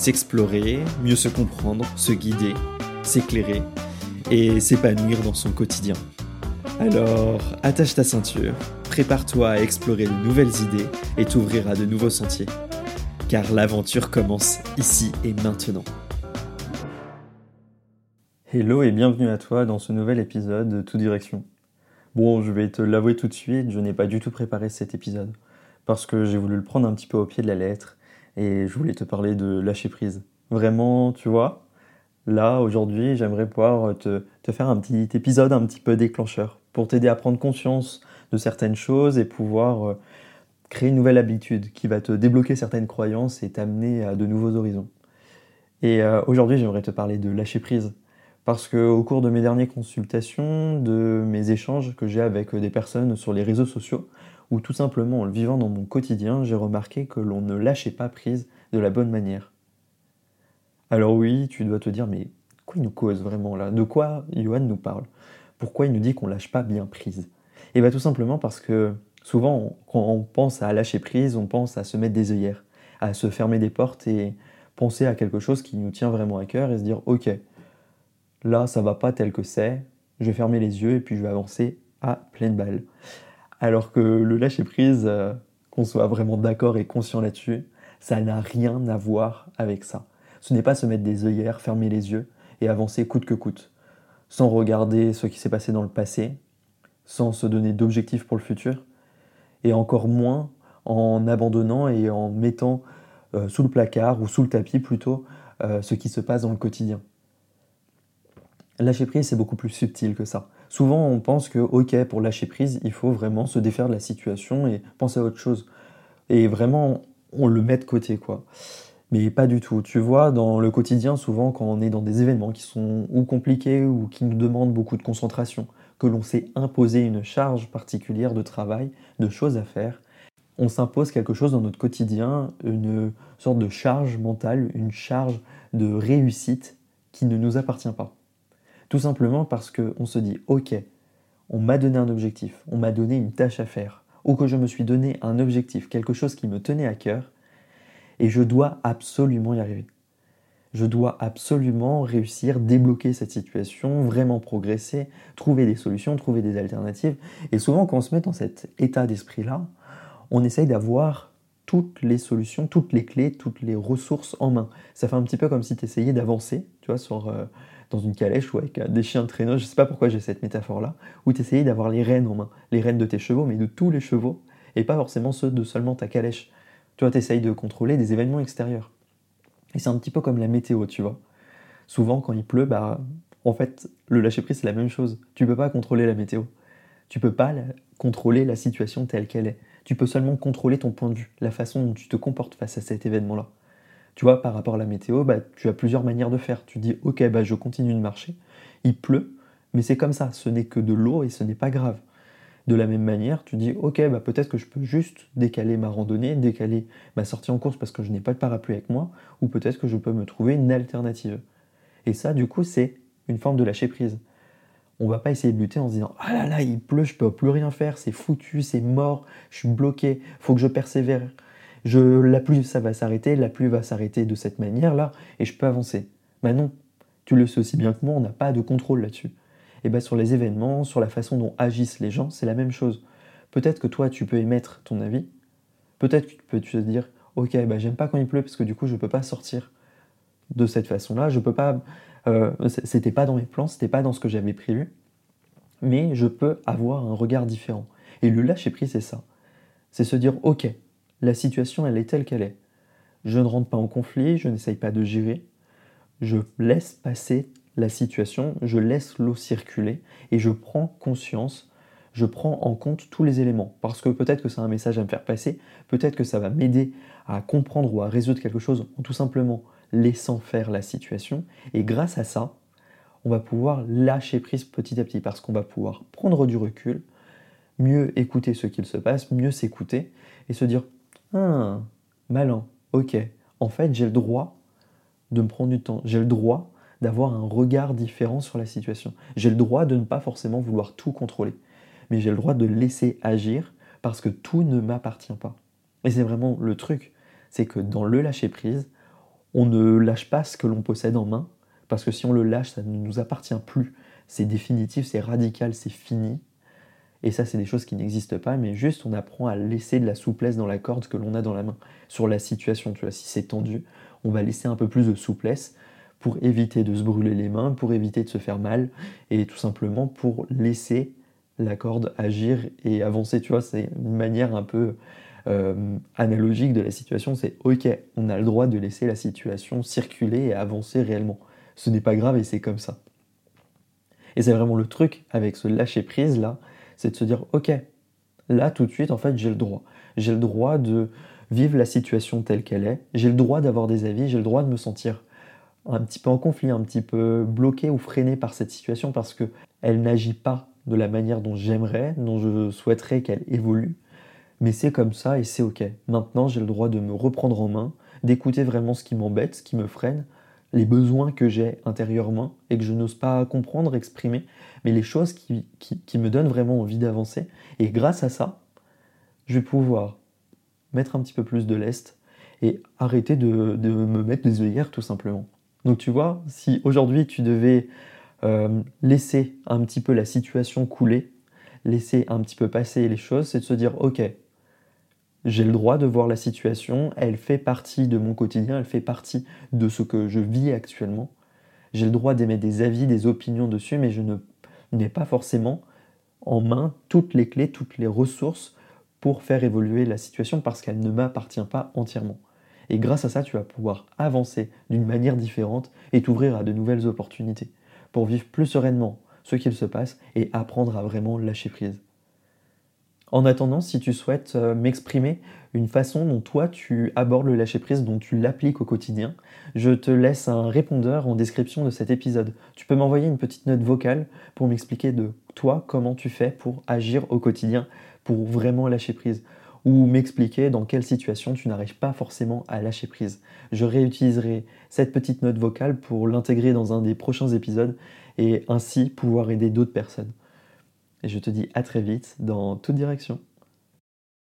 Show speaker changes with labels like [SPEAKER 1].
[SPEAKER 1] s'explorer, mieux se comprendre, se guider, s'éclairer et s'épanouir dans son quotidien. Alors, attache ta ceinture, prépare-toi à explorer de nouvelles idées et t'ouvrir à de nouveaux sentiers. Car l'aventure commence ici et maintenant. Hello et bienvenue à toi dans ce nouvel épisode de Tout Direction. Bon, je vais te l'avouer tout de suite, je n'ai pas du tout préparé cet épisode parce que j'ai voulu le prendre un petit peu au pied de la lettre et je voulais te parler de lâcher prise. Vraiment, tu vois, là, aujourd'hui, j'aimerais pouvoir te, faire un petit épisode un petit peu déclencheur pour t'aider à prendre conscience de certaines choses et pouvoir euh, créer une nouvelle habitude qui va te débloquer certaines croyances et t'amener à de nouveaux horizons. Et euh, aujourd'hui, j'aimerais te parler de lâcher prise. Parce qu'au cours de mes dernières consultations, de mes échanges que j'ai avec des personnes sur les réseaux sociaux, ou tout simplement en le vivant dans mon quotidien, j'ai remarqué que l'on ne lâchait pas prise de la bonne manière. Alors oui, tu dois te dire, mais quoi il nous cause vraiment là? De quoi Johan nous parle? Pourquoi il nous dit qu'on lâche pas bien prise? Et eh bien tout simplement parce que souvent, quand on pense à lâcher prise, on pense à se mettre des œillères, à se fermer des portes et penser à quelque chose qui nous tient vraiment à cœur et se dire, ok, là ça va pas tel que c'est, je vais fermer les yeux et puis je vais avancer à pleine balle. Alors que le lâcher prise, euh, qu'on soit vraiment d'accord et conscient là-dessus, ça n'a rien à voir avec ça. Ce n'est pas se mettre des œillères, fermer les yeux et avancer coûte que coûte, sans regarder ce qui s'est passé dans le passé, sans se donner d'objectifs pour le futur, et encore moins en abandonnant et en mettant euh, sous le placard ou sous le tapis plutôt euh, ce qui se passe dans le quotidien. Lâcher prise, c'est beaucoup plus subtil que ça. Souvent, on pense que, ok, pour lâcher prise, il faut vraiment se défaire de la situation et penser à autre chose. Et vraiment, on le met de côté, quoi. Mais pas du tout. Tu vois, dans le quotidien, souvent, quand on est dans des événements qui sont ou compliqués ou qui nous demandent beaucoup de concentration, que l'on s'est imposé une charge particulière de travail, de choses à faire, on s'impose quelque chose dans notre quotidien, une sorte de charge mentale, une charge de réussite qui ne nous appartient pas. Tout simplement parce qu'on se dit, ok, on m'a donné un objectif, on m'a donné une tâche à faire, ou que je me suis donné un objectif, quelque chose qui me tenait à cœur, et je dois absolument y arriver. Je dois absolument réussir, débloquer cette situation, vraiment progresser, trouver des solutions, trouver des alternatives. Et souvent, quand on se met dans cet état d'esprit-là, on essaye d'avoir toutes les solutions, toutes les clés, toutes les ressources en main. Ça fait un petit peu comme si tu essayais d'avancer, tu vois, sur, euh, dans une calèche ou avec euh, des chiens de traîneau, je ne sais pas pourquoi j'ai cette métaphore-là, où tu essayais d'avoir les rênes en main, les rênes de tes chevaux, mais de tous les chevaux, et pas forcément ceux de seulement ta calèche. Tu vois, tu essayes de contrôler des événements extérieurs. Et c'est un petit peu comme la météo, tu vois. Souvent, quand il pleut, bah, en fait, le lâcher-prise, c'est la même chose. Tu peux pas contrôler la météo. Tu peux pas contrôler la situation telle qu'elle est. Tu peux seulement contrôler ton point de vue, la façon dont tu te comportes face à cet événement-là. Tu vois, par rapport à la météo, bah, tu as plusieurs manières de faire. Tu dis, ok, bah, je continue de marcher, il pleut, mais c'est comme ça, ce n'est que de l'eau et ce n'est pas grave. De la même manière, tu dis, ok, bah, peut-être que je peux juste décaler ma randonnée, décaler ma sortie en course parce que je n'ai pas de parapluie avec moi, ou peut-être que je peux me trouver une alternative. Et ça, du coup, c'est une forme de lâcher prise. On va pas essayer de lutter en se disant ah là là il pleut, je peux plus rien faire, c'est foutu, c'est mort, je suis bloqué, faut que je persévère la pluie, ça va s'arrêter, la pluie va s'arrêter de cette manière-là, et je peux avancer. Mais non, tu le sais aussi bien que moi, on n'a pas de contrôle là-dessus. Et bien sur les événements, sur la façon dont agissent les gens, c'est la même chose. Peut-être que toi, tu peux émettre ton avis. Peut-être que tu peux te dire, ok, bah, j'aime pas quand il pleut parce que du coup, je peux pas sortir de cette façon-là. Je peux pas. Euh, c'était pas dans mes plans, c'était pas dans ce que j'avais prévu. Mais je peux avoir un regard différent. Et le lâcher prise, c'est ça. C'est se dire, ok, la situation, elle est telle qu'elle est. Je ne rentre pas en conflit, je n'essaye pas de gérer. Je laisse passer la situation, je laisse l'eau circuler et je prends conscience, je prends en compte tous les éléments. Parce que peut-être que c'est un message à me faire passer, peut-être que ça va m'aider à comprendre ou à résoudre quelque chose en tout simplement laissant faire la situation. Et grâce à ça, on va pouvoir lâcher prise petit à petit parce qu'on va pouvoir prendre du recul, mieux écouter ce qu'il se passe, mieux s'écouter et se dire Ah, malin, ok, en fait j'ai le droit de me prendre du temps, j'ai le droit d'avoir un regard différent sur la situation, j'ai le droit de ne pas forcément vouloir tout contrôler, mais j'ai le droit de laisser agir parce que tout ne m'appartient pas. Et c'est vraiment le truc, c'est que dans le lâcher prise, on ne lâche pas ce que l'on possède en main, parce que si on le lâche, ça ne nous appartient plus. C'est définitif, c'est radical, c'est fini. Et ça, c'est des choses qui n'existent pas, mais juste on apprend à laisser de la souplesse dans la corde que l'on a dans la main. Sur la situation, tu vois, si c'est tendu, on va laisser un peu plus de souplesse pour éviter de se brûler les mains, pour éviter de se faire mal, et tout simplement pour laisser la corde agir et avancer. Tu vois, c'est une manière un peu euh, analogique de la situation. C'est ok, on a le droit de laisser la situation circuler et avancer réellement. Ce n'est pas grave et c'est comme ça. Et c'est vraiment le truc avec ce lâcher prise là, c'est de se dire ok, là tout de suite en fait j'ai le droit. J'ai le droit de vivre la situation telle qu'elle est. J'ai le droit d'avoir des avis. J'ai le droit de me sentir un petit peu en conflit, un petit peu bloqué ou freiné par cette situation parce que elle n'agit pas de la manière dont j'aimerais, dont je souhaiterais qu'elle évolue. Mais c'est comme ça et c'est ok. Maintenant, j'ai le droit de me reprendre en main, d'écouter vraiment ce qui m'embête, ce qui me freine, les besoins que j'ai intérieurement et que je n'ose pas comprendre, exprimer, mais les choses qui, qui, me donnent vraiment envie d'avancer. Et grâce à ça, je vais pouvoir mettre un petit peu plus de lest et arrêter de, de me mettre des œillères tout simplement. Donc tu vois, si aujourd'hui tu devais euh, laisser un petit peu la situation couler, laisser un petit peu passer les choses, c'est de se dire ok, j'ai le droit de voir la situation, elle fait partie de mon quotidien, elle fait partie de ce que je vis actuellement. J'ai le droit d'émettre des avis, des opinions dessus, mais je n'ai pas forcément en main toutes les clés, toutes les ressources pour faire évoluer la situation parce qu'elle ne m'appartient pas entièrement. Et grâce à ça, tu vas pouvoir avancer d'une manière différente et t'ouvrir à de nouvelles opportunités pour vivre plus sereinement ce qu'il se passe et apprendre à vraiment lâcher prise. En attendant, si tu souhaites euh, m'exprimer une façon dont toi tu abordes le lâcher-prise, dont tu l'appliques au quotidien, je te laisse un répondeur en description de cet épisode. Tu peux m'envoyer une petite note vocale pour m'expliquer de toi comment tu fais pour agir au quotidien, pour vraiment lâcher prise, ou m'expliquer dans quelle situation tu n'arrives pas forcément à lâcher prise. Je réutiliserai cette petite note vocale pour l'intégrer dans un des prochains épisodes et ainsi pouvoir aider d'autres personnes. Et je te dis à très vite dans toute direction.